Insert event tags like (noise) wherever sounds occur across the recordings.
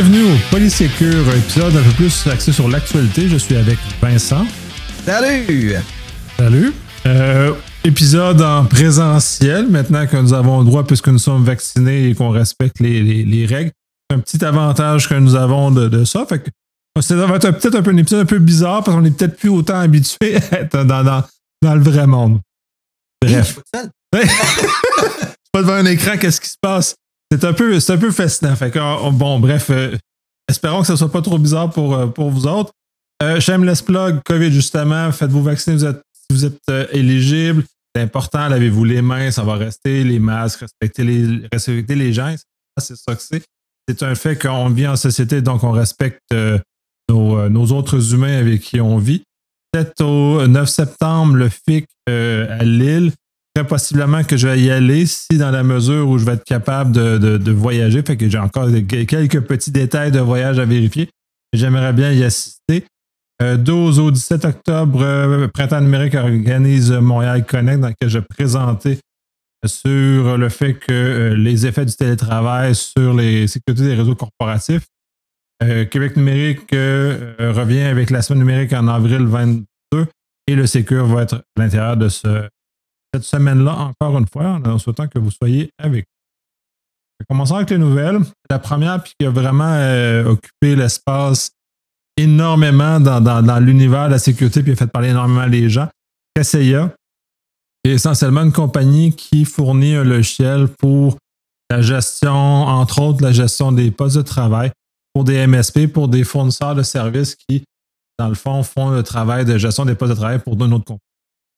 Bienvenue au Polysécure, épisode un peu plus axé sur l'actualité. Je suis avec Vincent. Salut! Salut. Euh, épisode en présentiel, maintenant que nous avons le droit, puisque nous sommes vaccinés et qu'on respecte les, les- les règles. Un petit avantage que nous avons de, de ça. Fait que ça va être peut-être un peu un épisode un peu bizarre parce qu'on est peut-être plus autant habitué à être dans, dans, dans le vrai monde. Bref. C'est (laughs) pas devant un écran, qu'est-ce qui se passe? C'est un peu, un peu fascinant. Oh, bon, bref, euh, espérons que ça soit pas trop bizarre pour, euh, pour vous autres. Euh, Shameless plug, COVID justement, faites-vous vacciner vous êtes, si vous êtes euh, éligible. C'est important, lavez-vous les mains, ça va rester, les masques, respectez les, respectez les gens. C'est ça que c'est. C'est un fait qu'on vit en société, donc on respecte nos, nos autres humains avec qui on vit. Peut-être au 9 septembre, le FIC à Lille. Très possiblement que je vais y aller si dans la mesure où je vais être capable de, de- voyager. Fait que j'ai encore quelques petits détails de voyage à vérifier. J'aimerais bien y assister. Euh, 12 au 17 octobre, euh, Printemps numérique organise Montréal Connect dans lequel je présentais sur le fait que euh, les effets du télétravail sur les sécurités des réseaux corporatifs. Euh, Québec numérique euh, euh, revient avec la semaine numérique en avril 22 et le Sécure va être à l'intérieur de ce, cette semaine-là, encore une fois, en souhaitant que vous soyez avec nous. Commençons avec les nouvelles. La première, puis qui a vraiment euh, occupé l'espace énormément dans, l'univers de la sécurité, puis a fait parler énormément les gens. Kaseya est essentiellement une compagnie qui fournit un logiciel pour la gestion, entre autres, la gestion des postes de travail pour des MSP, pour des fournisseurs de services qui, dans le fond, font le travail de gestion des postes de travail pour d'une autre compagnie.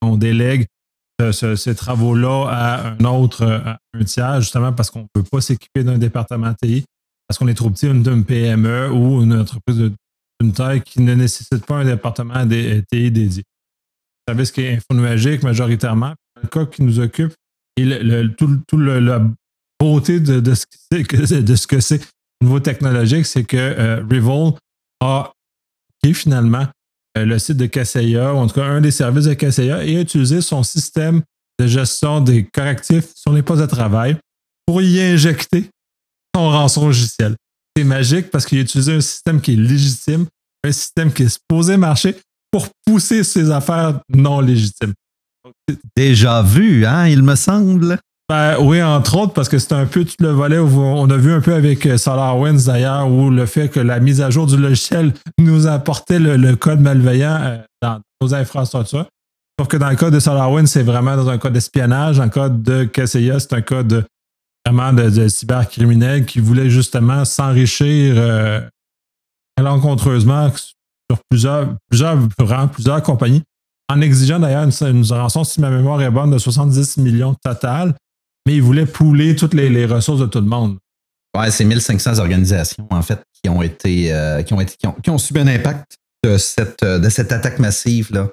On délègue ce- ce- ces travaux-là à un autre, à un tiers, justement parce qu'on ne peut pas s'équiper d'un département TI, parce qu'on est trop petit, une, d'une PME ou une entreprise d'une taille qui ne nécessite pas un département dé- TI dédié. Service qui est infonuagique majoritairement. Le cas qui nous occupe et le, le- tout, tout le- la beauté de, de ce que c'est au niveau technologique, c'est que euh, Revol a qui finalement euh, le site de Kaseya, ou en tout cas un des services de Kaseya, et a utilisé son système de gestion des correctifs sur les postes de travail pour y injecter son rançon logiciel. C'est magique parce qu'il a utilisé un système qui est légitime, un système qui est supposé marcher pour pousser ses affaires non légitimes. Déjà vu, hein, il me semble. Ben, oui, entre autres, parce que c'est un peu tout le volet où on a vu un peu avec euh, SolarWinds d'ailleurs, où le fait que la mise à jour du logiciel nous apportait le, code malveillant euh, dans nos infrastructures. Sauf que dans le cas de SolarWinds, c'est vraiment dans un cas d'espionnage. Dans le cas de KCIA, c'est un cas de vraiment de, de cybercriminel qui voulait justement s'enrichir euh, malencontreusement sur plusieurs, plusieurs, plusieurs compagnies, en exigeant d'ailleurs une, une rançon, si ma mémoire est bonne, de 70 millions total mais ils voulaient pouler toutes les, les ressources de tout le monde. Ouais, c'est 1500 organisations, en fait, qui ont été, euh, qui ont été, qui ont, qui ont subi un impact de cette, euh, de cette attaque massive, là.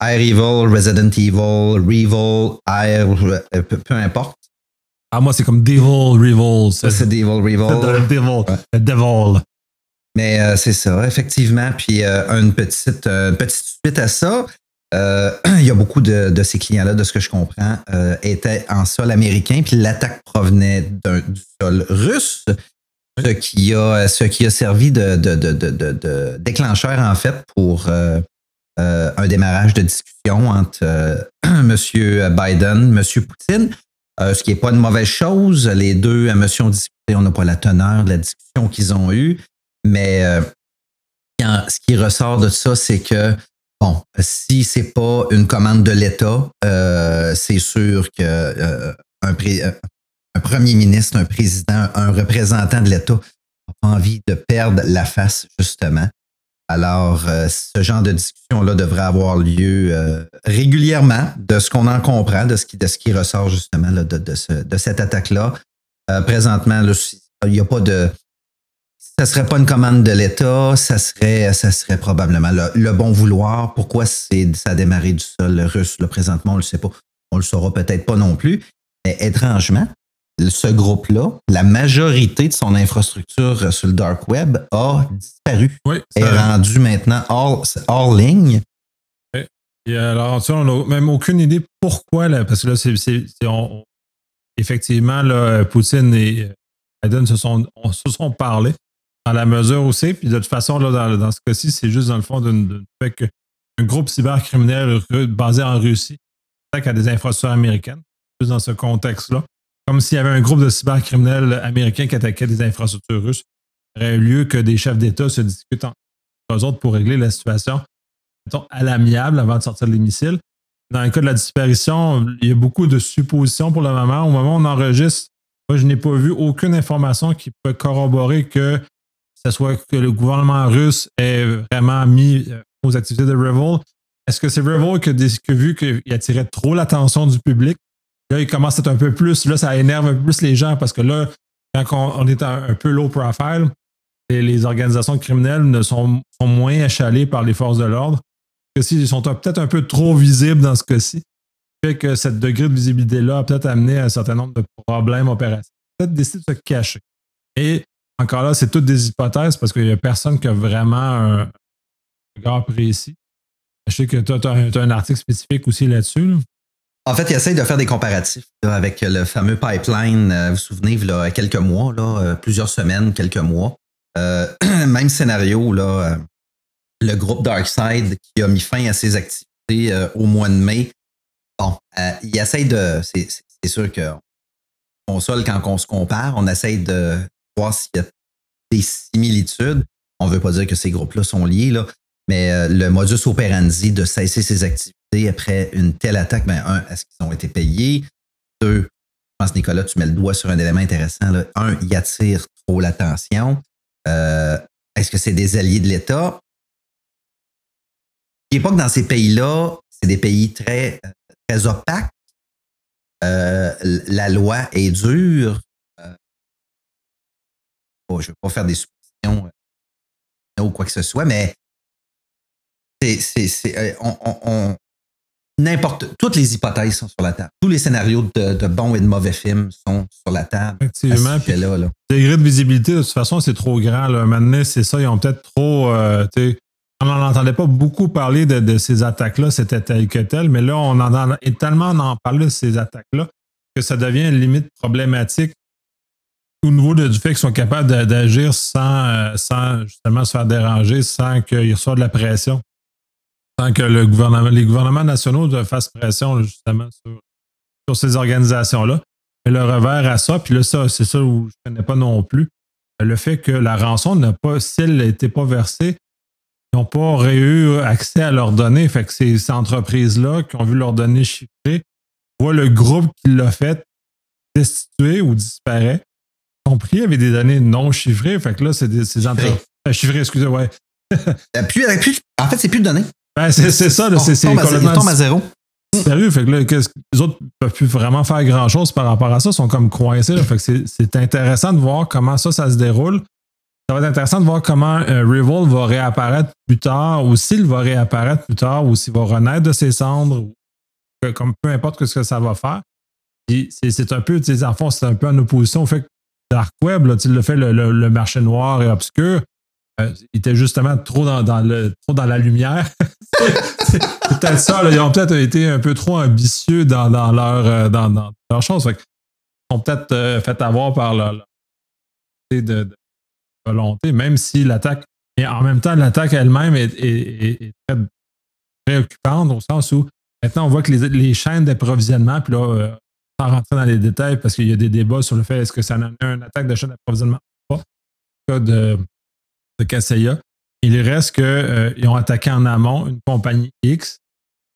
Air Evil, Resident Evil, Revil, Air, euh, peu, peu importe. Ah, moi, c'est comme Devil Revol. Ça, c'est Devil, Revil. Devil. Ouais. Devil. Mais euh, c'est ça, effectivement. Puis euh, une, petite, euh, une petite suite à ça, euh, (clears throat) il y a beaucoup de, de ces clients-là, de ce que je comprends, euh, étaient en sol américain, puis l'attaque provenait du sol russe, ce qui a, ce qui a servi de, déclencheur, en fait, pour euh, un démarrage de discussion entre (clears throat) M. Biden, M. Poutine, ce qui n'est pas une mauvaise chose. Les deux, monsieur, ont discuté, on n'a pas la teneur de la discussion qu'ils ont eue, mais ce qui ressort de ça, c'est que Bon, si c'est pas une commande de l'État, euh, c'est sûr que euh, euh, un premier ministre, un président, un représentant de l'État n'a pas envie de perdre la face, justement. Alors, euh, ce genre de discussion-là devrait avoir lieu régulièrement, de ce qu'on en comprend, de ce qui, ressort justement de, de, ce- de cette attaque-là. Présentement, il n'y a pas de ça serait pas une commande de l'État, ça serait, ça serait probablement le, le bon vouloir. Pourquoi c'est, ça a démarré du sol russe, présentement, on le sait pas. On le saura peut-être pas non plus. Mais étrangement, ce groupe-là, la majorité de son infrastructure sur le dark web a disparu. Oui. Est rendu maintenant hors, hors ligne. Et alors, tu sais, on n'a même aucune idée pourquoi, là, parce que là, c'est, c'est- c'est- on- on- effectivement, là, Poutine et Biden se sont, on- se sont parlé. Dans la mesure où c'est. Puis de toute façon, là, dans, ce cas-ci, c'est juste dans le fond d'un groupe cybercriminel basé en Russie attaque à des infrastructures américaines, juste dans ce contexte-là. Comme s'il y avait un groupe de cybercriminels américains qui attaquait des infrastructures russes. Il aurait eu lieu que des chefs d'État se discutent entre eux autres pour régler la situation à l'amiable avant de sortir de missiles. Dans le cas de la disparition, il y a beaucoup de suppositions pour le moment. Au moment où on enregistre, moi, je n'ai pas vu aucune information qui peut corroborer que ce soit que le gouvernement russe ait vraiment mis euh, aux activités de Revolt. Est-ce que c'est Revolt qui a, vu qu'il attirait trop l'attention du public? Là, il commence à être un peu plus, là, ça énerve un peu plus les gens parce que là, quand on, est un, peu low profile, les, organisations criminelles ne sont, moins achalées par les forces de l'ordre ils sont peut-être un peu trop visibles dans ce cas-ci. Fait que cette degré de visibilité-là a peut-être amené à un certain nombre de problèmes opérationnels. Peut-être décider de se cacher. Et encore là, c'est toutes des hypothèses parce qu'il n'y a personne qui a vraiment un regard précis. Je sais que tu as, un article spécifique aussi là-dessus. En fait, il essaye de faire des comparatifs avec le fameux pipeline, euh, vous vous souvenez, il y a quelques mois, là, euh, plusieurs semaines, quelques mois. Euh, (clears throat) même scénario, là, le groupe Darkside qui a mis fin à ses activités au mois de mai. Bon, il essaye de. C'est sûr que console, quand on se compare, on essaye de s'il y a des similitudes. On ne veut pas dire que ces groupes-là sont liés, là, mais euh, le modus operandi de cesser ses activités après une telle attaque, ben, un, est-ce qu'ils ont été payés? Deux, je pense, Nicolas, tu mets le doigt sur un élément intéressant. Un, il attire trop l'attention. est-ce que c'est des alliés de l'État? n'est pas que dans ces pays-là, c'est des pays très, très opaques. Euh, la loi est dure. Euh, je ne vais pas faire des suppositions euh, ou quoi que ce soit, mais c'est, on, n'importe, toutes les hypothèses sont sur la table. Tous les scénarios de, bons et de mauvais films sont sur la table. Effectivement. Le degré de visibilité, de toute façon, c'est trop grand. Maintenant, c'est ça. Ils ont peut-être trop on n'en entendait pas beaucoup parler de, ces attaques-là, c'était tel que tel, mais là, on en a tellement en parle de ces attaques-là que ça devient limite problématique au niveau du fait qu'ils sont capables d'agir sans, euh, sans justement se faire déranger, sans qu'ils reçoivent de la pression, sans que le gouvernement, les gouvernements nationaux fassent pression justement sur, sur ces organisations-là. Mais le revers à ça, puis là, ça, c'est ça où je ne connais pas non plus, le fait que la rançon n'a pas, si elle n'était pas versée, n'ont pas eu accès à leurs données. Fait que ces, entreprises-là qui ont vu leurs données chiffrées voient le groupe qui l'a fait destituer ou disparaît, compris avec des données non chiffrées. Fait que là, c'est des entreprises. Euh, chiffrées, excusez, ouais. (laughs) plus, en fait, c'est plus de données. Ben, c'est ça, c'est complètement. à zéro. Sérieux, fait que là, les autres ne peuvent plus vraiment faire grand-chose par rapport à ça, ils sont comme coincés. Fait que c'est intéressant de voir comment ça, ça se déroule ça va être intéressant de voir comment euh, Revolt va réapparaître plus tard, ou s'il va réapparaître plus tard, ou s'il va renaître de ses cendres, ou comme peu importe ce que ça va faire. C'est un peu, en fond, c'est un peu en opposition au fait que Dark Web, là, le fait le, marché noir et obscur, euh, il était justement trop dans, dans la lumière. (laughs) c'est peut-être ça, ils ont peut-être été un peu trop ambitieux dans, leur, euh, dans, leur chose. ils sont peut-être fait avoir par leur, volonté, même si l'attaque, et en même temps, l'attaque elle-même est, très préoccupante au sens où maintenant on voit que les, chaînes d'approvisionnement, puis là, euh, sans rentrer dans les détails parce qu'il y a des débats sur le fait est-ce que ça en a une attaque de chaîne d'approvisionnement ou pas, cas de, de Kaseya. Il reste qu'ils euh, ont attaqué en amont une compagnie X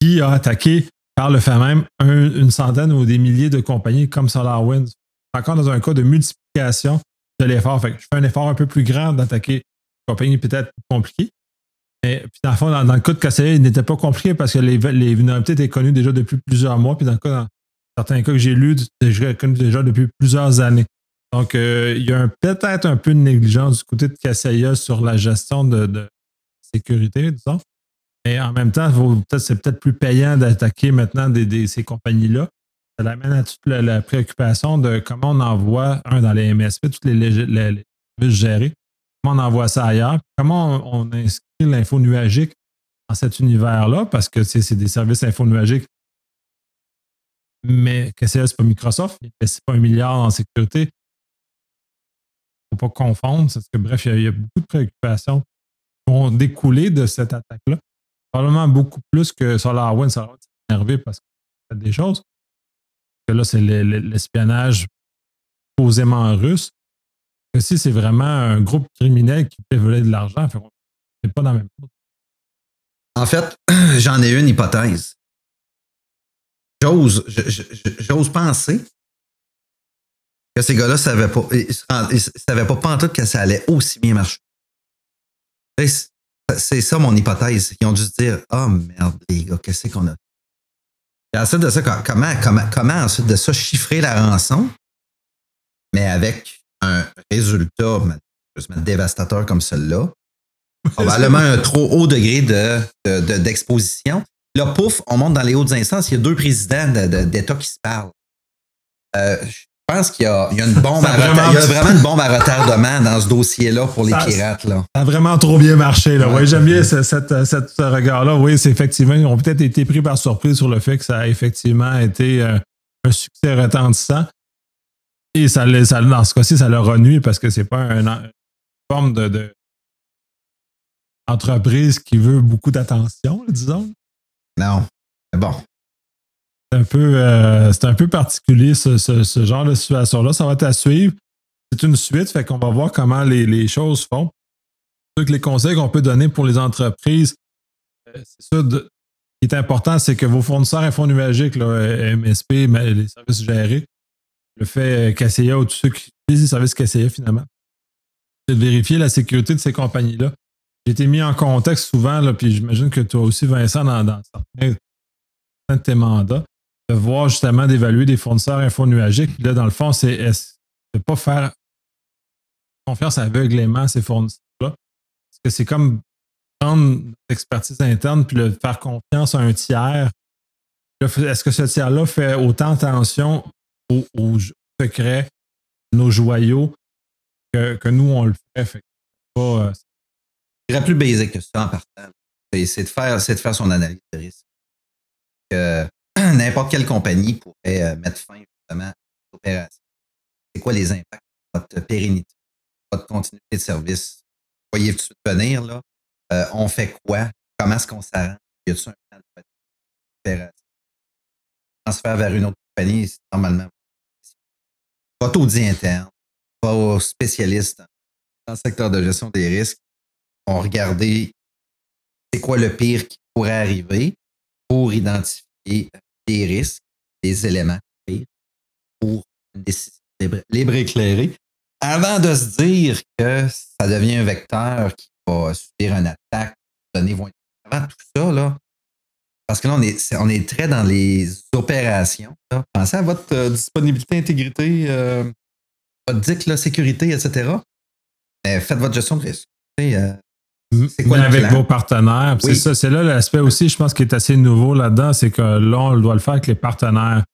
qui a attaqué par le fait même une centaine ou des milliers de compagnies comme SolarWinds. Encore dans un cas de multiplication de l'effort. Fait je fais un effort un peu plus grand d'attaquer une compagnie peut-être compliquée. Mais puis dans le fond, dans, le cas de KCA, il n'était pas compliqué parce que les, les vulnérabilités étaient connues déjà depuis plusieurs mois. Puis certains cas que j'ai lus, j'ai connu déjà depuis plusieurs années. Donc, euh, il y a peut-être un peu de négligence du côté de Kaseya sur la gestion de, sécurité, disons. Mais en même temps, c'est peut-être plus payant d'attaquer maintenant ces compagnies-là ça amène à toute la, préoccupation de comment on envoie, un, dans les MSP, toutes les, services gérés, comment on envoie ça ailleurs, comment on, inscrit l'info nuagique dans cet univers-là, parce que c'est des services info nuagiques. Mais que c'est pas Microsoft, c'est pas un milliard en sécurité. faut pas confondre. Parce que, bref, il y, a beaucoup de préoccupations qui vont découler de cette attaque-là. Probablement beaucoup plus que SolarWinds. SolarWinds s'est énervé parce qu'il fait des choses. Que là, c'est l'espionnage posément russe. si c'est vraiment un groupe criminel qui peut voler de l'argent, c'est pas dans la même chose. En fait, (clears throat) j'en ai une hypothèse. J'ose, j'ose penser que ces gars-là savaient pas, ils, savaient pas pantoute que ça allait aussi bien marcher. C'est ça mon hypothèse. Ils ont dû se dire, oh merde, les gars, qu'est-ce qu'on a? Et ensuite de ça, comment, comment, comment ensuite de ça chiffrer la rançon, mais avec un résultat dévastateur comme celui-là, (laughs) probablement un trop haut degré d'exposition. De, de, Là, pouf, on monte dans les hautes instances, il y a deux présidents d'État qui se parlent. Euh, je pense qu'il y, a, une bombe à vraiment, il y a vraiment une bombe à retardement dans ce dossier-là pour les pirates. Là. Ça a vraiment trop bien marché. Là. Ouais. J'aime bien ce, regard-là. Oui, c'est effectivement, ils ont peut-être été pris par surprise sur le fait que ça a effectivement été euh, un succès retentissant. Et ça, ça, dans ce cas-ci, ça leur a nuit parce que c'est pas une forme de, de entreprise qui veut beaucoup d'attention, disons. Non. Mais bon. C'est un, peu, euh, un peu particulier, ce, ce, genre de situation-là. Ça va être à suivre. C'est une suite, fait qu'on va voir comment les, les choses font. les conseils qu'on peut donner pour les entreprises, euh, c'est ça. ce qui est important, c'est que vos fournisseurs infonuagiques, là, MSP, les services gérés, le fait KCA ou tous ceux qui utilisent les services KCA finalement, c'est de vérifier la sécurité de ces compagnies-là. J'ai été mis en contexte souvent, là, puis j'imagine que toi aussi, Vincent, dans, certains de tes mandats, de voir justement d'évaluer des fournisseurs infonuagiques. Là, dans le fond, c'est de ne pas faire confiance aveuglément à ces fournisseurs-là? Parce que c'est comme prendre l'expertise interne puis le faire confiance à un tiers. Est-ce que ce tiers-là fait autant attention aux, secrets, nos joyaux, que, nous, on le fait? fait pas, euh, plus basique que ça en partant. C'est de, faire, de faire son analyse de risque. (clears throat) N'importe quelle compagnie pourrait euh, mettre fin justement à l'opération. C'est quoi les impacts de votre pérennité, votre continuité de service? Voyez-vous venir, là? Euh, on fait quoi? Comment est-ce qu'on s'arrange? Y a-t-il un plan d'opération? Transfert vers une autre compagnie, c'est normalement votre audit interne, vos spécialistes dans le secteur de gestion des risques on regardé c'est quoi le pire qui pourrait arriver pour identifier des risques, des éléments pour une décision libre, éclairée, avant de se dire que ça devient un vecteur qui va subir une attaque, donner avant tout ça, parce que là, on est, on très dans les opérations. Pensez à votre euh, disponibilité, intégrité, euh, votre sécurité, etc. faites votre gestion de risque. Euh, quoi avec vos partenaires. C'est ça, c'est là l'aspect aussi, je pense, qui est assez nouveau là-dedans, c'est que là, on doit le faire avec les partenaires.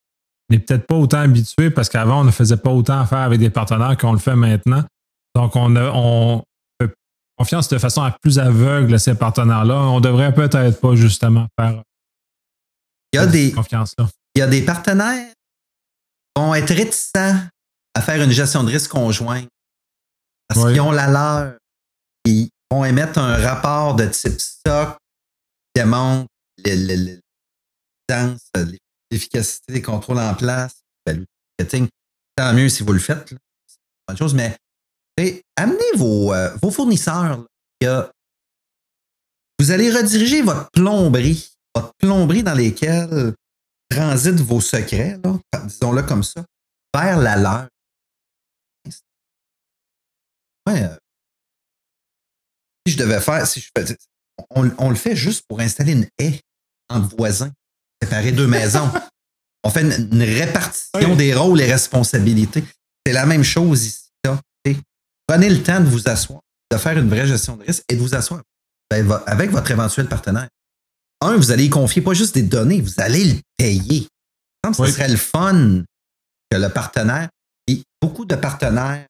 On n'est peut-être pas autant habitué parce qu'avant, on ne faisait pas autant affaire avec des partenaires qu'on le fait maintenant. Donc, on, a, on fait confiance de façon plus aveugle à ces partenaires-là. On devrait peut-être pas justement faire il y a des, confiance-là. Il y a des partenaires qui vont être réticents à faire une gestion de risque conjointe parce qu'ils ont la leur vont émettre un rapport de type SOC qui démontre l'efficacité des contrôles en place, ben, marketing. Tant mieux si vous le faites. C'est une chose, mais amenez vos, euh, vos fournisseurs. vous allez rediriger votre plomberie, votre plomberie dans lesquelles transitent vos secrets, disons-le comme ça, vers la leur. Ouais, euh, je devais faire, si je on, le fait juste pour installer une haie entre voisins, séparer deux maisons. (laughs) On fait une, répartition des rôles et responsabilités. C'est la même chose ici. Prenez le temps de vous asseoir, de faire une vraie gestion de risque et de vous asseoir avec votre éventuel partenaire. Un, vous allez y confier pas juste des données, vous allez le payer. Ce serait le fun que le partenaire, et beaucoup de partenaires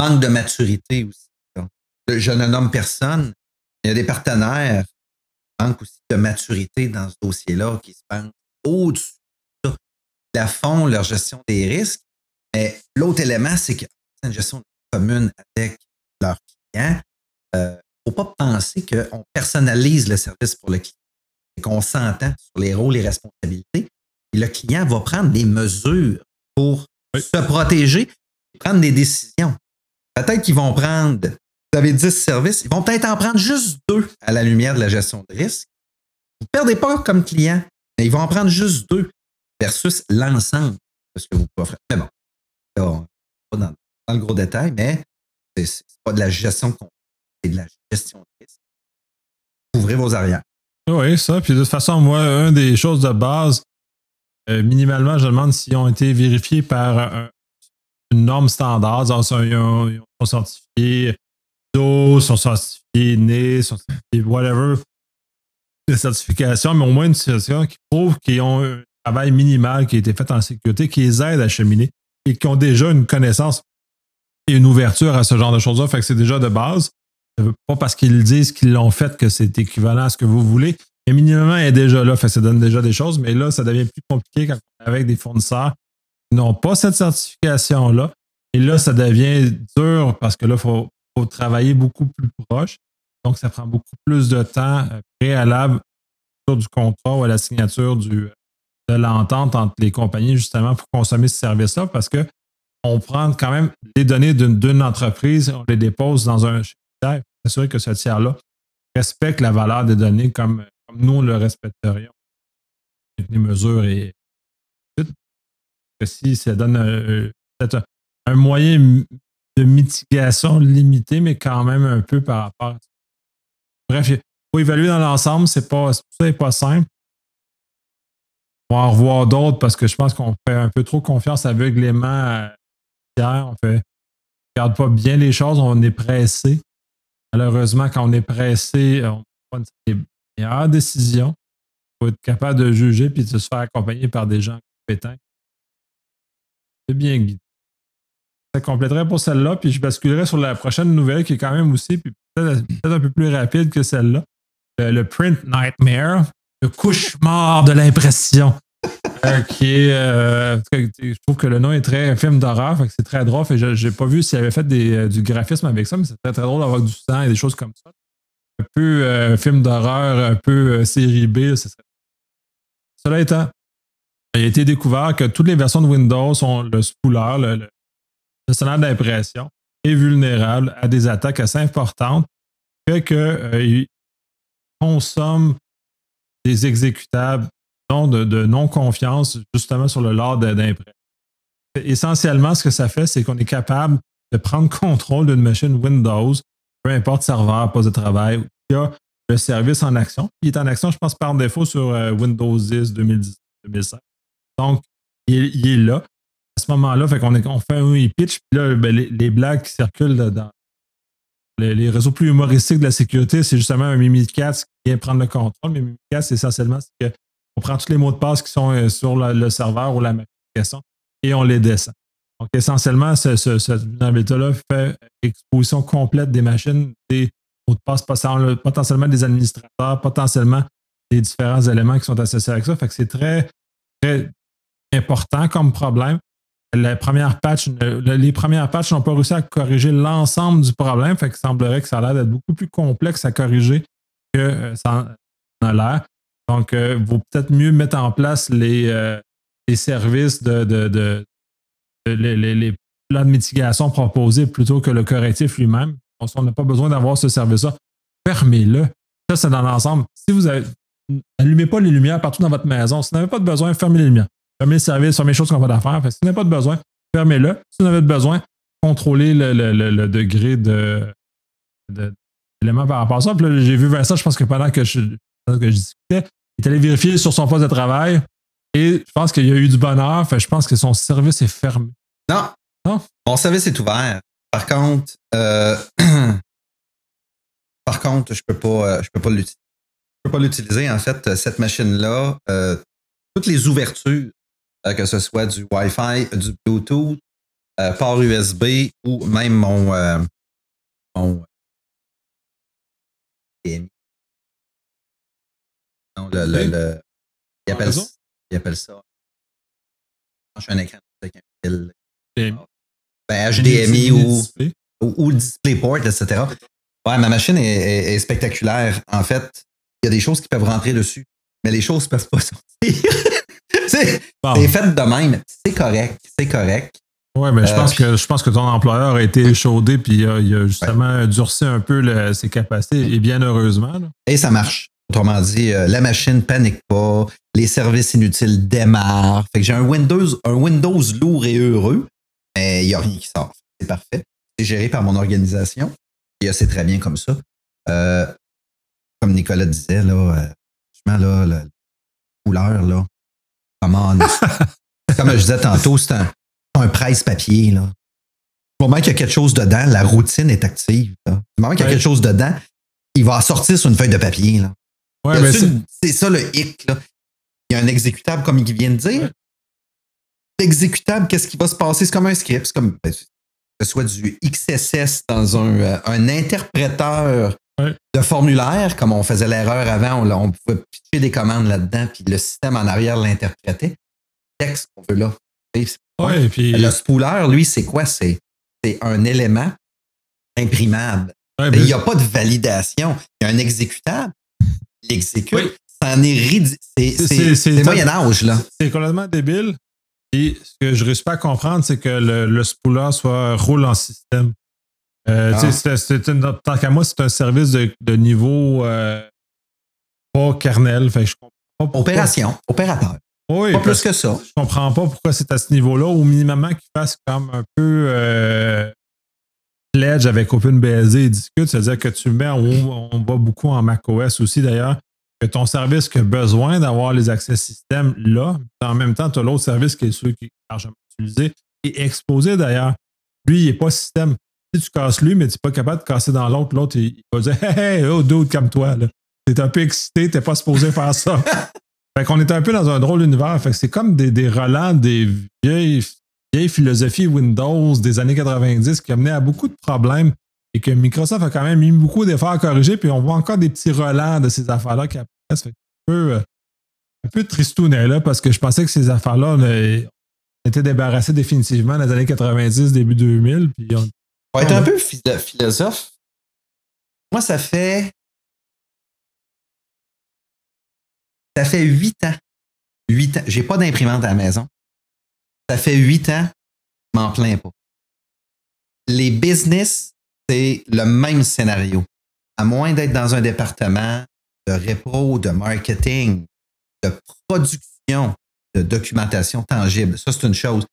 manquent de maturité aussi je ne nomme personne. Il y a des partenaires qui manquent aussi de maturité dans ce dossier-là, qui se pensent au-dessus de la fond leur gestion des risques. Mais l'autre élément, c'est que une gestion commune avec leurs clients, il ne faut pas penser qu'on personnalise le service pour le client et qu'on s'entend sur les rôles et responsabilités. Et le client va prendre des mesures pour se protéger et prendre des décisions. Peut-être qu'ils vont prendre, vous avez 10 services, ils vont peut-être en prendre juste deux à la lumière de la gestion de risque. Vous ne perdez pas comme client, mais ils vont en prendre juste deux versus l'ensemble de ce que vous pouvez. Mais bon, là, pas dans, le gros détail, mais c'est pas de la gestion de c'est de la gestion de risque. Ouvrez vos arrières. Oui, ça. Puis de toute façon, moi, une des choses de base, euh, minimalement, je demande s'ils ont été vérifiés par une norme standard. Ils sont, certifiés Sont certifiés NIS, sont certifiés whatever, de certification, mais au moins une certification qui prouve qu'ils ont un travail minimal qui a été fait en sécurité, qui les aide à cheminer et qui ont déjà une connaissance et une ouverture à ce genre de choses-là. Fait que c'est déjà de base. Pas parce qu'ils disent qu'ils l'ont fait que c'est équivalent à ce que vous voulez. Mais minimum est déjà là, ça donne déjà des choses, mais là, ça devient plus compliqué quand on est avec des fournisseurs qui n'ont pas cette certification-là. Et là, ça devient dur parce que là, il faut, travailler beaucoup plus proche. Donc, ça prend beaucoup plus de temps euh, préalable du contrat ou à la signature du, de l'entente entre les compagnies, justement, pour consommer ce service-là, parce que on prend quand même les données d'une entreprise, on les dépose dans un tiers, s'assurer que ce tiers-là respecte la valeur des données comme, nous, le respecterions les mesures et que si ça donne peut-être un, moyen de mitigation limité, mais quand même un peu par rapport à ça. Bref, il faut évaluer dans l'ensemble, c'est pas, ça n'est pas simple. On va en revoir d'autres parce que je pense qu'on fait un peu trop confiance aveuglément hier. On fait regarde pas bien les choses, on est pressé. Malheureusement, quand on est pressé, on prend les meilleures décisions. Il faut être capable de juger et de se faire accompagner par des gens compétents. C'est bien guidé. Ça compléterait pour celle-là, puis je basculerai sur la prochaine nouvelle qui est quand même aussi peut-être un peu plus rapide que celle-là. Le, Print Nightmare, le cauchemar de l'impression. Euh. Euh, je trouve que le nom est très film d'horreur, c'est très drôle. Je n'ai pas vu s'il avait fait euh, du graphisme avec ça, mais c'est très, très drôle d'avoir du sang et des choses comme ça. Un peu film d'horreur, un peu série B. Cela étant, il a été découvert que toutes les versions de Windows ont le spooler, le, le gestionnaire d'impression, est vulnérable à des attaques assez importantes, fait qu'il consomme des exécutables de, non-confiance justement sur le lord d'impression. Essentiellement, ce que ça fait, c'est qu'on est capable de prendre (laughs) contrôle d'une machine Windows, peu importe serveur, poste de travail, il y a le service en action. Il est en action, je pense, par défaut sur euh, Windows 10 2010, 2005. Donc, il, est là. Ce moment-là, qu'on on fait un pitch, puis là, ben, les, blagues qui circulent dans les, réseaux plus humoristiques de la sécurité, c'est justement un Mimikatz qui vient prendre le contrôle. Mais Mimikatz, essentiellement, c'est que on prend tous les mots de passe qui sont euh, sur le serveur ou la application et on les descend. Donc, essentiellement, ce, ce, cette vulnérabilité-là fait exposition complète des machines, des mots de passe, potentiellement des administrateurs, potentiellement des différents éléments qui sont associés avec ça. Fait que c'est très, très important comme problème. Les premières patches n'ont pas réussi à corriger l'ensemble du problème. Fait qu'il semblerait que ça a l'air d'être beaucoup plus complexe à corriger que euh, ça a l'air. Donc, il euh, vaut peut-être mieux mettre en place les, euh, services de, de, les, plans de mitigation proposés plutôt que le correctif lui-même. On n'a pas besoin d'avoir ce service-là. Fermez-le. Ça, c'est dans l'ensemble. Si vous. N'allumez pas les lumières partout dans votre maison. Si vous n'avez pas de besoin, fermez les lumières. Fermez le service, fermez les choses qu'on va faire. Si vous n'avez pas de besoin, fermez-le. Si vous avez besoin, contrôlez le, degré de, d'éléments par rapport à ça. Puis j'ai vu Vincent, je pense que pendant que je, que je discutais, il est allé vérifier sur son poste de travail et je pense qu'il y a eu du bonheur. Fait, je pense que son service est fermé. Non. Non? Mon service est ouvert. Par contre, euh, (clears throat) par contre, je peux pas, euh, je peux pas l'utiliser. Je peux pas l'utiliser. En fait, cette machine-là, euh, toutes les ouvertures, que ce soit du Wi-Fi, du Bluetooth, port USB ou même mon, mon le, le, le, il, appelle, il appelle ça. Je un écran avec un fil. Ben, HDMI ou. ou, DisplayPort, etc. Ouais, ma machine est, spectaculaire. En fait, il y a des choses qui peuvent rentrer dessus, mais les choses ne peuvent pas (laughs) sortir. C'est fait de même. C'est correct. C'est correct. Oui, mais je, pense euh, que, je pense que ton employeur a été chaudé puis il a justement durci un peu ses capacités et bien heureusement. Et ça marche. Autrement dit, euh, la machine panique pas, les services inutiles démarrent. Fait que j'ai un Windows, un Windows lourd et heureux, mais il n'y a rien qui sort. C'est parfait. C'est géré par mon organisation. Et euh, c'est très bien comme ça. comme Nicolas disait, là, franchement, là, la couleur, là, (laughs) comme je disais tantôt, c'est un, un presse-papier. Là. Du moment qu'il y a quelque chose dedans, la routine est active. Du moment qu'il y a quelque chose dedans, il va sortir sur une feuille de papier. Là. c'est ça le hic. Là. Il y a un exécutable, comme il vient de dire. L'exécutable, qu'est-ce qui va se passer? C'est comme un script. C'est comme ben, que ce soit du XSS dans un, euh, un interpréteur de formulaire, comme on faisait l'erreur avant, on, on, pouvait pitcher des commandes là-dedans, puis le système en arrière l'interprétait. Texte qu'on veut là. Le spooler, lui, c'est quoi? C'est un élément imprimable. Il n'y a pas de validation. Il y a un exécutable. Il exécute. C'en est ridicule. C'est Moyen-Âge, là. C'est complètement débile. Et ce que je ne réussis pas à comprendre, c'est que le, le, spooler soit roule en système. Euh, ah. tant qu'à moi, c'est un service de, de niveau euh, pas kernel. Fait je comprends Opération, opérateur. Oui, pas plus que ça. Je comprends pas pourquoi c'est à ce niveau-là, ou minimum qu'il fasse comme un peu euh, pledge avec OpenBSD et discute, c'est-à-dire que tu mets, on, on va beaucoup en macOS aussi d'ailleurs, que ton service qui a besoin d'avoir les accès système là, en même temps, tu as l'autre service qui est celui qui est largement utilisé et exposé d'ailleurs. Lui, il n'est pas système. Si tu casses lui, mais tu n'es pas capable de casser dans l'autre, l'autre, il, va dire Hey, hey, oh, d'autres comme toi. Tu es un peu excité, tu n'es pas supposé faire ça. (laughs) Fait qu'on est un peu dans un drôle d'univers. Fait que c'est comme des, des relents des vieilles, vieilles philosophies Windows des années 90 qui amenaient à beaucoup de problèmes et que Microsoft a quand même mis beaucoup d'efforts à corriger. Puis on voit encore des petits relents de ces affaires-là qui apparaissent. Fait un peu, euh, un peu tristounet là parce que je pensais que ces affaires-là étaient débarrassées définitivement dans les années 90, début 2000. Puis on, va être un peu philosophe. Moi, ça fait Ça fait huit ans. Huit ans. J'ai pas d'imprimante à la maison. Ça fait huit ans, je m'en plains pas. Les business, c'est le même scénario. À moins d'être dans un département de repos, de marketing, de production, de documentation tangible. Ça, c'est une chose.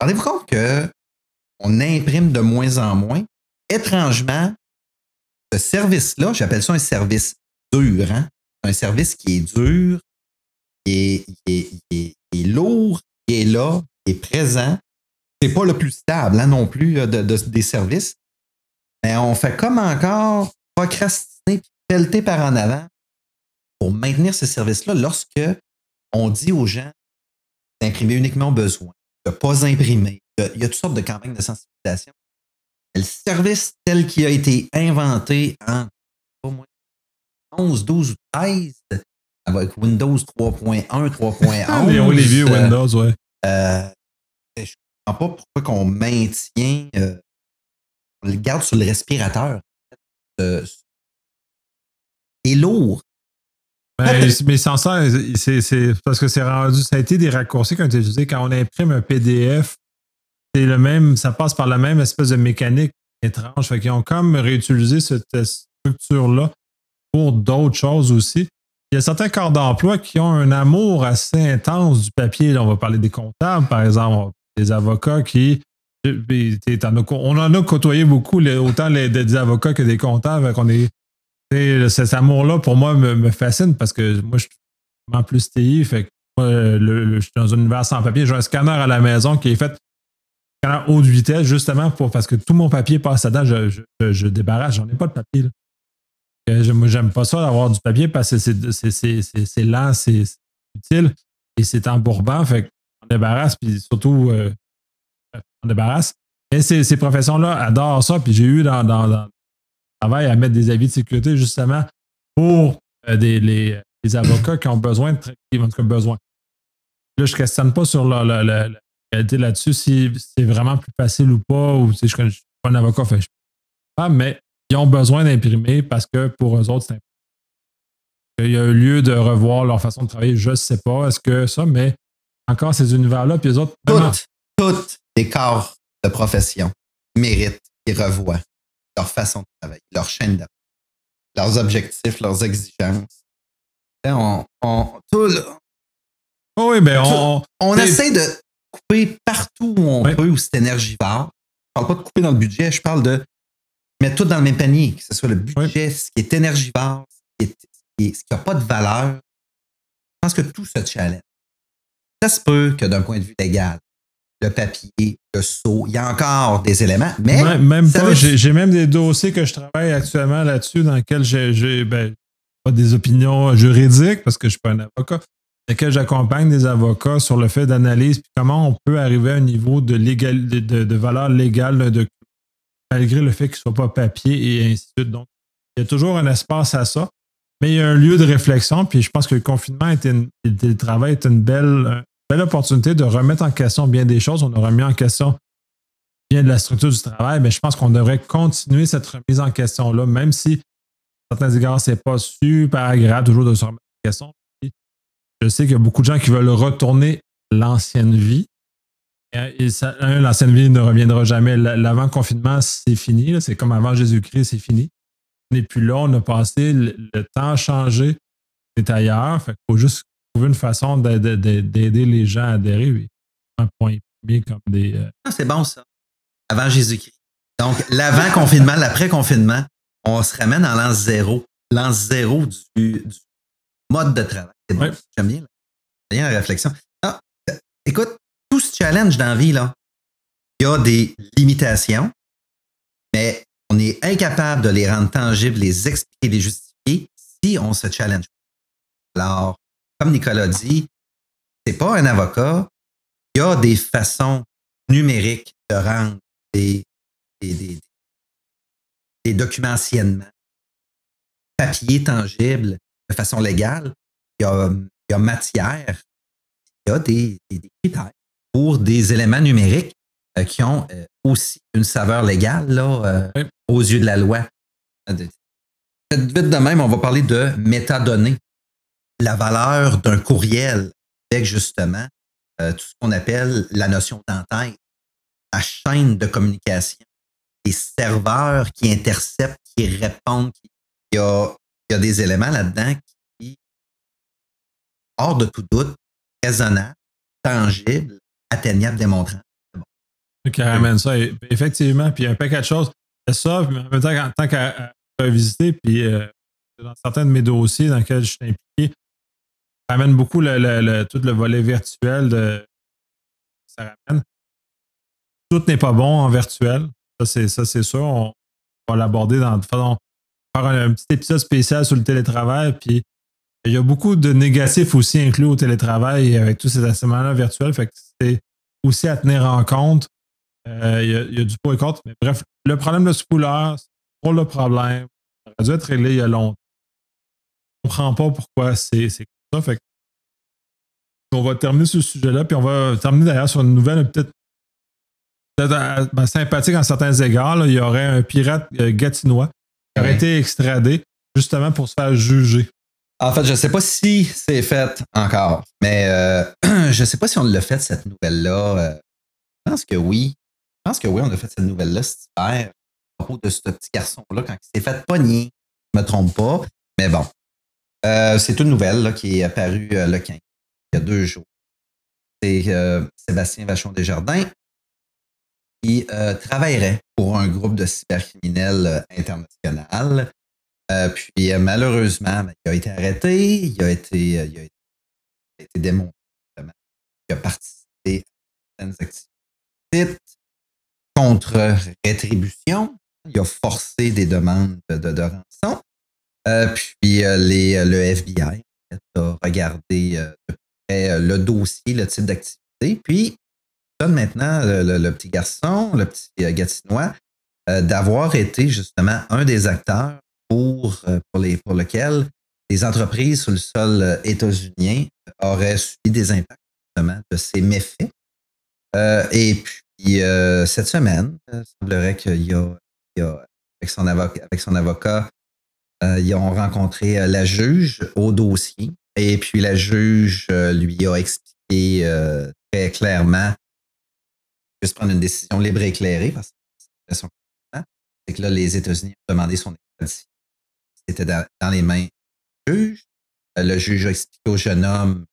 Rendez-vous compte que on imprime de moins en moins. Étrangement, ce service-là, j'appelle ça un service dur, hein? un service qui est dur, qui est, lourd, qui est là, qui est présent. C'est pas le plus stable hein, non plus de, des services. Mais on fait comme encore procrastiner et pelleter par en avant pour maintenir ce service-là lorsque on dit aux gens d'imprimer uniquement besoin, de ne pas imprimer. Il y a toutes sortes de campagnes de sensibilisation. Le service tel qu'il a été inventé en pas moins 11, 12 ou 13 avec Windows 3.1, 3.1. les, les vieux euh, Windows, ouais. Euh, je ne comprends pas pourquoi qu'on maintient, euh, on le garde sur le respirateur. C'est lourd. Ben, mais sans ça, c'est parce que c'est rendu, ça a été des raccourcis été utilisés quand on imprime un PDF. C'est le même, ça passe par la même espèce de mécanique étrange. Fait qu'ils ont comme réutilisé cette structure-là pour d'autres choses aussi. Il y a certains corps d'emploi qui ont un amour assez intense du papier. on va parler des comptables, par exemple, des avocats qui. On en a côtoyé beaucoup, autant des avocats que des comptables. Est, cet amour-là, pour moi, me, fascine parce que moi, je suis vraiment plus TI. Fait je suis dans un univers sans papier. J'ai un scanner à la maison qui est fait à haute vitesse, justement, pour, parce que tout mon papier passe là-dedans. Je, je, je, débarrasse. J'en ai pas de papier. Là. Moi, j'aime pas ça d'avoir du papier parce que c'est lent, c'est utile et c'est embourbant. Fait qu'on débarrasse, puis surtout, euh, on débarrasse. Mais ces, professions-là adorent ça. Puis j'ai eu dans, dans, le travail à mettre des avis de sécurité justement pour euh, les, les, avocats qui ont besoin de qui ont besoin. Là, je ne questionne pas sur la, qualité là-dessus, si c'est vraiment plus facile ou pas, ou si je, pas un avocat fait pas, mais ils ont besoin d'imprimer parce que pour eux autres, c'est important. Il y a eu lieu de revoir leur façon de travailler, je ne sais pas, est-ce que ça, mais encore ces univers-là, puis les autres. Toutes, toutes les corps de profession méritent et revoient leur façon de travailler, leur chaîne d'affaires, leurs objectifs, leurs exigences. On, on, tout, oh oui, ben on, on essaie de couper partout où on peut, où c'est énergivore. Je parle pas de couper dans le budget, je parle de mettre tout dans le même panier, que ce soit le budget, ce qui est énergivore, ce qui n'a pas de valeur. Je pense que tout se challenge. Ça se peut que d'un point de vue légal, le papier, le sceau, il y a encore des éléments, mais. Même, pas. J'ai même des dossiers que je travaille actuellement là-dessus dans lesquels j'ai ben, pas des opinions juridiques parce que je suis pas un avocat, dans lesquels j'accompagne des avocats sur le fait d'analyse comment on peut arriver à un niveau de, valeur légale d'un document malgré le fait qu'il ne soit pas papier et ainsi de suite. Donc, il y a toujours un espace à ça. Mais il y a un lieu de réflexion, puis je pense que le confinement et le télétravail est une belle, belle opportunité de remettre en question bien des choses. On a remis en question bien de la structure du travail, mais je pense qu'on devrait continuer cette remise en question-là, même si à certains égards, ce n'est pas super agréable toujours de se remettre en question. Je sais qu'il y a beaucoup de gens qui veulent retourner l'ancienne vie. Et l'ancienne vie ne reviendra jamais. L'avant-confinement, c'est fini. C'est comme avant Jésus-Christ, c'est fini. On n'est plus là, on a passé, le, temps a changé, c'est ailleurs. Il faut juste trouver une façon d'aider les gens à adhérer. Un point comme des. Euh, ah, c'est bon ça. Avant Jésus-Christ. Donc, l'avant-confinement, l'après-confinement, on se ramène en l'an zéro. L'an zéro du, mode de travail. C'est bon. J'aime bien. bien la réflexion. Ah, écoute, tout ce challenge dans la vie, là, il y a des limitations, mais on est incapable de les rendre tangibles, les expliquer, les justifier si on se challenge. Alors, comme Nicolas dit, c'est pas un avocat. Il y a des façons numériques de rendre des, des, documents anciennement papier tangible de façon légale. Il y a, matière. Il y a des, critères pour des éléments numériques euh, qui ont euh, aussi une saveur légale là, euh, aux yeux de la loi. Vite de même, on va parler de métadonnées la valeur d'un courriel avec justement tout ce qu'on appelle la notion d'entête, la chaîne de communication, les serveurs qui interceptent, qui répondent. Il, y a, il y a des éléments là-dedans qui, hors de tout doute, raisonnables, tangibles, atteignables, démontrants. Qui ramène ça, effectivement. Puis un paquet de choses. Ça, en même temps, tant qu'à visiter, puis euh, dans certains de mes dossiers dans lesquels je suis impliqué, ramène beaucoup le, tout le volet virtuel de ça ramène. Tout n'est pas bon en virtuel. Ça, c'est, ça, c'est sûr. On va l'aborder dans. Faire un, petit épisode spécial sur le télétravail. Puis il y a beaucoup de négatifs aussi inclus au télétravail avec tous ces assemblées-là virtuels. Fait que c'est aussi à tenir en compte. Euh, il, y a, du pour et contre. Mais bref, le problème de ce couleur, c'est pour le problème. Ça aurait dû être réglé il y a longtemps. On ne comprend pas pourquoi c'est, c'est fait on va terminer ce sujet-là, puis on va terminer d'ailleurs sur une nouvelle peut-être euh, ben, sympathique en certains égards. Il y aurait un pirate euh, gatinois qui aurait été extradé justement pour se faire juger. En fait, je ne sais pas si c'est fait encore, mais euh, (clears throat) je ne sais pas si on l'a fait, cette nouvelle-là. je pense que oui. Je pense que oui, on a fait cette nouvelle-là cet hiver à propos de ce petit garçon-là quand il s'est fait pogner. Je ne me trompe pas. Mais bon, euh, c'est une nouvelle qui est apparue euh, le 15, il y a deux jours. C'est euh, Sébastien Vachon Desjardins qui travaillerait pour un groupe de cybercriminels international. Puis malheureusement, ben, il a été arrêté, il a été, il a démontré qu'il a participé à certaines activités contre rétribution. Il a forcé des demandes de rançon. Euh, puis euh, les, euh, le FBI a regardé le dossier, le type d'activité. Puis, donne maintenant le, petit garçon, le petit Gatinois, d'avoir été justement un des acteurs pour, pour, les, pour lequel les entreprises sur le sol états-unien auraient subi des impacts de ces méfaits. et puis, cette semaine, il semblerait qu'il y a, avec, son avocat, avec son avocat, ils ont rencontré la juge au dossier. Et puis, la juge lui a expliqué très clairement juste prendre une décision libre et éclairée parce que c'est que là, les États-Unis ont demandé son extradition. C'était dans, les mains du juge. Euh, le juge a expliqué au jeune homme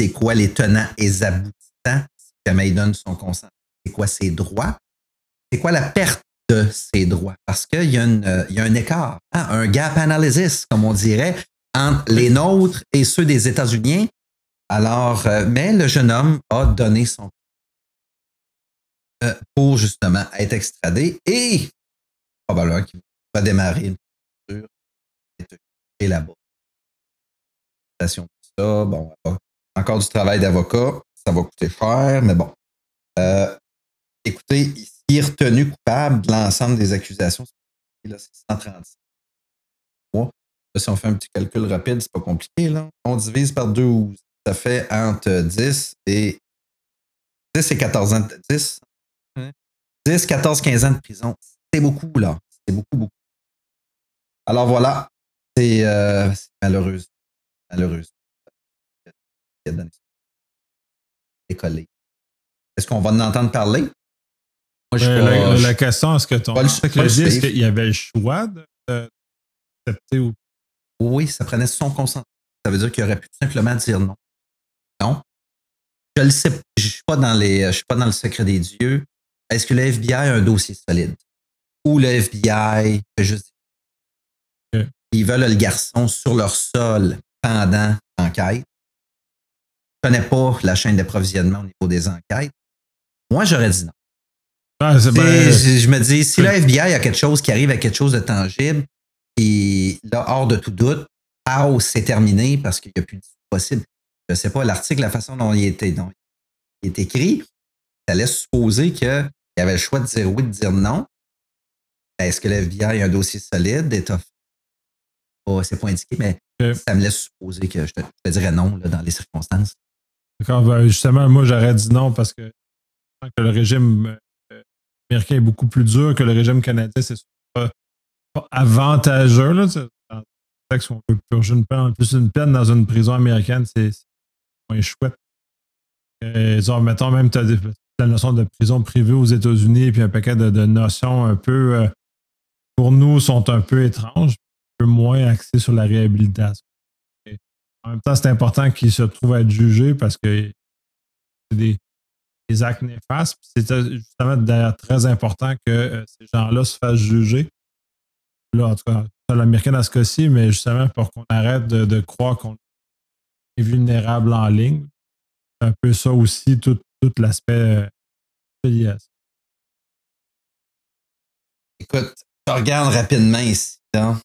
c'est quoi les tenants et aboutissants si jamais il donne son consentement. C'est quoi ses droits? C'est quoi la perte de ses droits? Parce qu'il y, a un écart, hein, un gap analysis, comme on dirait, entre les nôtres et ceux des États-Unis. Alors, euh, mais le jeune homme a donné son euh, pour justement être extradé et probablement qu'il va démarrer là-bas. Ça, bon, encore du travail d'avocat, ça va coûter cher, mais bon. Euh, écoutez, il est retenu coupable de l'ensemble des accusations. Là, c'est 136 si on fait un petit calcul rapide, c'est pas compliqué. Là. On divise par 12. Ça fait entre 10 et 10 et 14 ans. 10, 10, 14, 15 ans de prison. C'est beaucoup, là. C'est beaucoup, beaucoup. Alors voilà, c'est euh, malheureux. Malheureux. Décollé. Est-ce qu'on va en entendre parler? Moi, je euh, la, la, question, est-ce que ton est-ce qu'il y avait le choix d'accepter ou Oui, ça prenait son consentement. Ça veut dire qu'il aurait pu simplement dire non. Non. Je ne sais. Je suis, pas dans les, je suis pas dans le secret des dieux. Est-ce que le FBI a un dossier solide? Ou le FBI fait juste ils veulent le garçon sur leur sol pendant l'enquête. Je ne connais pas la chaîne d'approvisionnement au niveau des enquêtes. Moi, j'aurais dit non. Ah, je, me dis, si le FBI a quelque chose qui arrive à quelque chose de tangible, et là, hors de tout doute, house, c'est terminé parce qu'il n'y a plus de possible. Je ne sais pas, l'article, la façon dont il, était, dont il est écrit, ça laisse supposer que il avait le choix de dire oui, de dire non. Est-ce que le FBI a un dossier solide? Et c'est pas indiqué, mais ça me laisse supposer que je te, dirais non là, dans les circonstances. D'accord. Ben, justement, moi, j'aurais dit non parce que, que le régime euh, américain est beaucoup plus dur que le régime canadien. C'est pas, pas avantageux. Là, si on peut purger une peine, en plus une peine dans une prison américaine, c'est moins chouette. Euh, mettons même, tu as la notion de prison privée aux États-Unis, puis un paquet de, notions un peu, euh, pour nous, sont un peu étranges, peu moins axées sur la réhabilitation. en même temps, c'est important qu'ils se trouvent à être jugés parce que c'est des, actes néfastes. C'est justement d'ailleurs très important que euh, ces gens-là se fassent juger. Là, en tout cas, l'américain dans ce cas-ci, mais justement pour qu'on arrête de, croire qu'on est vulnérable en ligne. C'est un peu ça aussi, tout, tout l'aspect euh, Écoute, je regarde rapidement ici. Hein.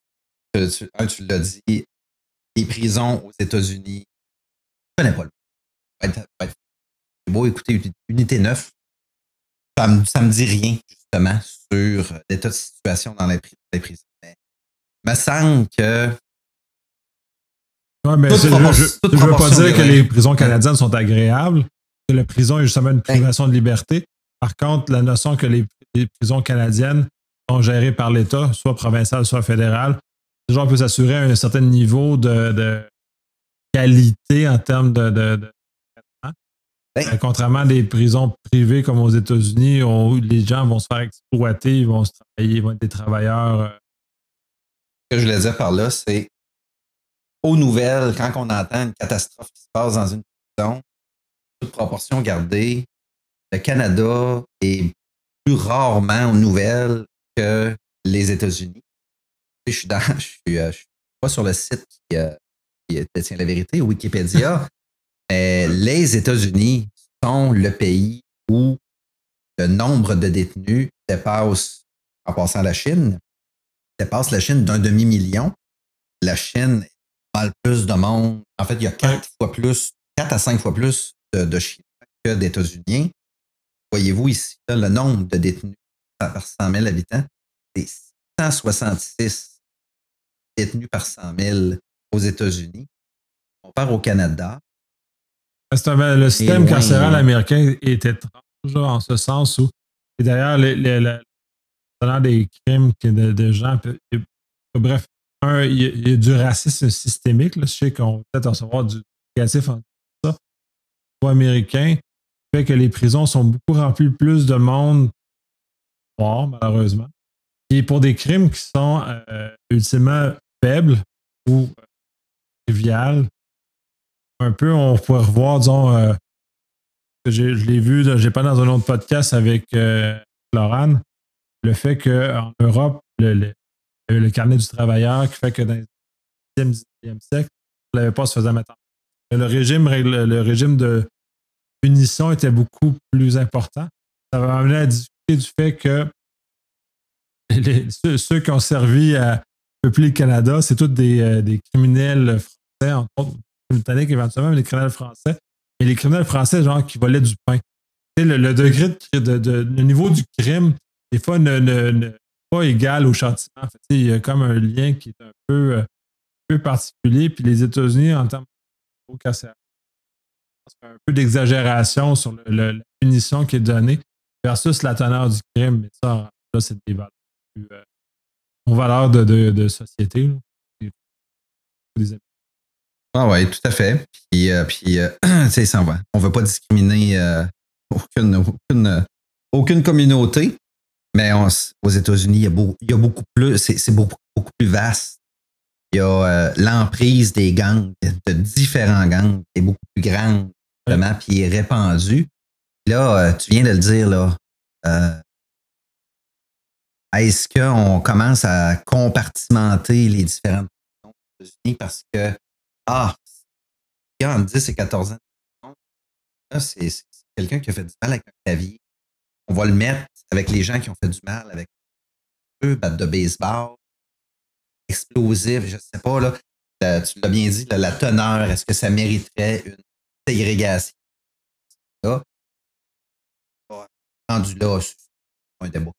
Tu, tu l'as dit, les prisons aux États-Unis, je ne connais pas le. C'est beau écouter Unité 9. Ça ne me, dit rien, justement, sur l'état de situation dans les, prisons. Mais il me semble que Ouais, mais je ne veux pas dire que les prisons canadiennes sont agréables, que la prison est justement une privation de liberté. Par contre, la notion que les, prisons canadiennes sont gérées par l'État, soit provincial, soit fédéral, déjà on peut s'assurer un certain niveau de, qualité en termes de, de, euh, contrairement à des prisons privées comme aux États-Unis, où les gens vont se faire exploiter, ils vont se travailler, ils vont être des travailleurs. Euh. Ce que je voulais dire par là, c'est aux nouvelles, quand on entend une catastrophe qui se passe dans une prison, toute proportion gardée, le Canada est plus rarement aux nouvelles que les États-Unis. Je suis, dans, (laughs) je suis, euh, suis pas sur le site qui, euh, détient la vérité, Wikipédia, (laughs) mais les États-Unis sont le pays où le nombre de détenus dépasse, en passant la Chine, dépasse la Chine d'un demi-million. La Chine mal plus de monde. En fait, il y a quatre fois plus, quatre à cinq fois plus de, Chinois que d'États-Unis. Voyez-vous ici, le nombre de détenus par 100 000 habitants, c'est 166 euh, détenus par 100 000 aux États-Unis. On part au Canada, le système carcéral là. américain est étrange en ce sens où, et d'ailleurs, les- selon des crimes que de, de gens. bref, un, il y, a- il y a du racisme systémique. Là. Je sais qu'on va peut-être recevoir du négatif en ça. Au américain, fait que les prisons sont beaucoup remplies plus de monde noir, malheureusement. Et pour des crimes qui sont euh, ultimement faibles ou euh, triviales, un peu, on pourrait revoir, disons, euh, je l'ai vu, j'ai pas dans un autre podcast avec euh, Laurent, le fait qu'en Europe, le, le, le carnet du travailleur qui fait que dans le 10e, 19e siècle, on l'avait pas se faisait mettre le régime, le régime de punition était beaucoup plus important. Ça va amener à discuter du fait que ceux qui ont servi à peupler le Canada, c'est tous des, euh, des criminels français, entre autres, britanniques éventuellement, mais des criminels français. Et les criminels français, genre, qui volaient du pain. Le, le degré de, de- le niveau du crime, des fois, ne, pas égal au châtiment. Il y a comme un lien qui est un peu, euh, peu particulier. Puis les États-Unis, en termes de carcéral, un peu d'exagération sur la punition qui est donnée versus la teneur du crime. Mais ça, là, c'est des valeurs plus, euh, aux valeurs de, de- de société. Des- Ah oui, tout à fait. Puis, euh, puis euh, (clears throat) tu sais, ça va. On ne veut pas discriminer euh, aucune, aucune, aucune communauté, mais on aux États-Unis, il y a beaucoup, il y a beaucoup plus, c'est beaucoup, beaucoup plus vaste. Il y a euh, l'emprise des gangs, de différents gangs, qui est beaucoup plus grande, vraiment, puis est répandue. Là, tu viens de le dire, là. Est-ce qu'on commence à compartimenter les différentes aux États-Unis parce que ah, entre 10 et 14 ans. C'est quelqu'un qui a fait du mal avec un clavier. On va le mettre avec les gens qui ont fait du mal avec eux, batte de baseball, explosif, je sais pas, là. Tu l'as bien dit, là, la teneur, est-ce que ça mériterait une ségrégation? Là, rendu là, un débat.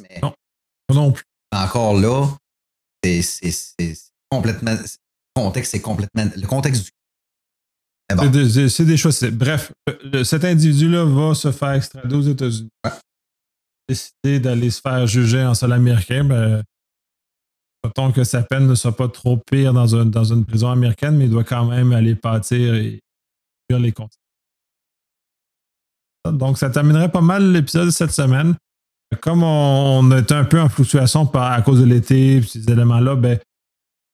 Mais Non. Non plus. encore là, c'est complètement. Le contexte, c'est complètement. Le contexte du. Bon, C'est des- choses. Bref, le- le- cet individu-là va se faire extrader aux États-Unis. Décider d'aller se faire juger en sol américain, ben, Mettons que sa peine ne soit pas trop pire dans, un- dans une prison américaine, mais il doit quand même aller pâtir et les conséquences. Donc, ça terminerait pas mal l'épisode de cette semaine. Comme on, on était un peu en fluctuation par, à cause de l'été et ces éléments-là, ben,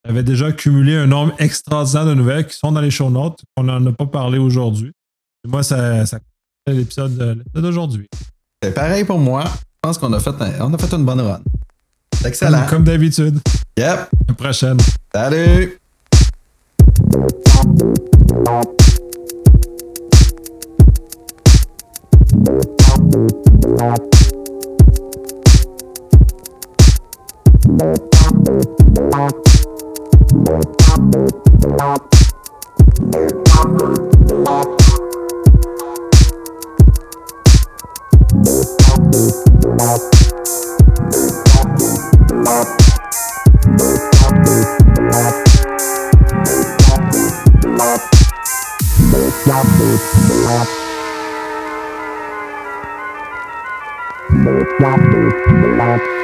j'avais déjà cumulé un nombre extraordinaire de nouvelles qui sont dans les show notes, qu'on n'en a pas parlé aujourd'hui. Moi, ça, ça conclut l'épisode de- l'épisode d'aujourd'hui. c'est pareil pour moi. Je pense qu'on a, fait un- on a fait une bonne run. Excellent. Comme, comme d'habitude. Yep. À la prochaine. Salut! Thank Blah, blah, blah.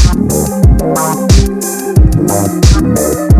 Thank you.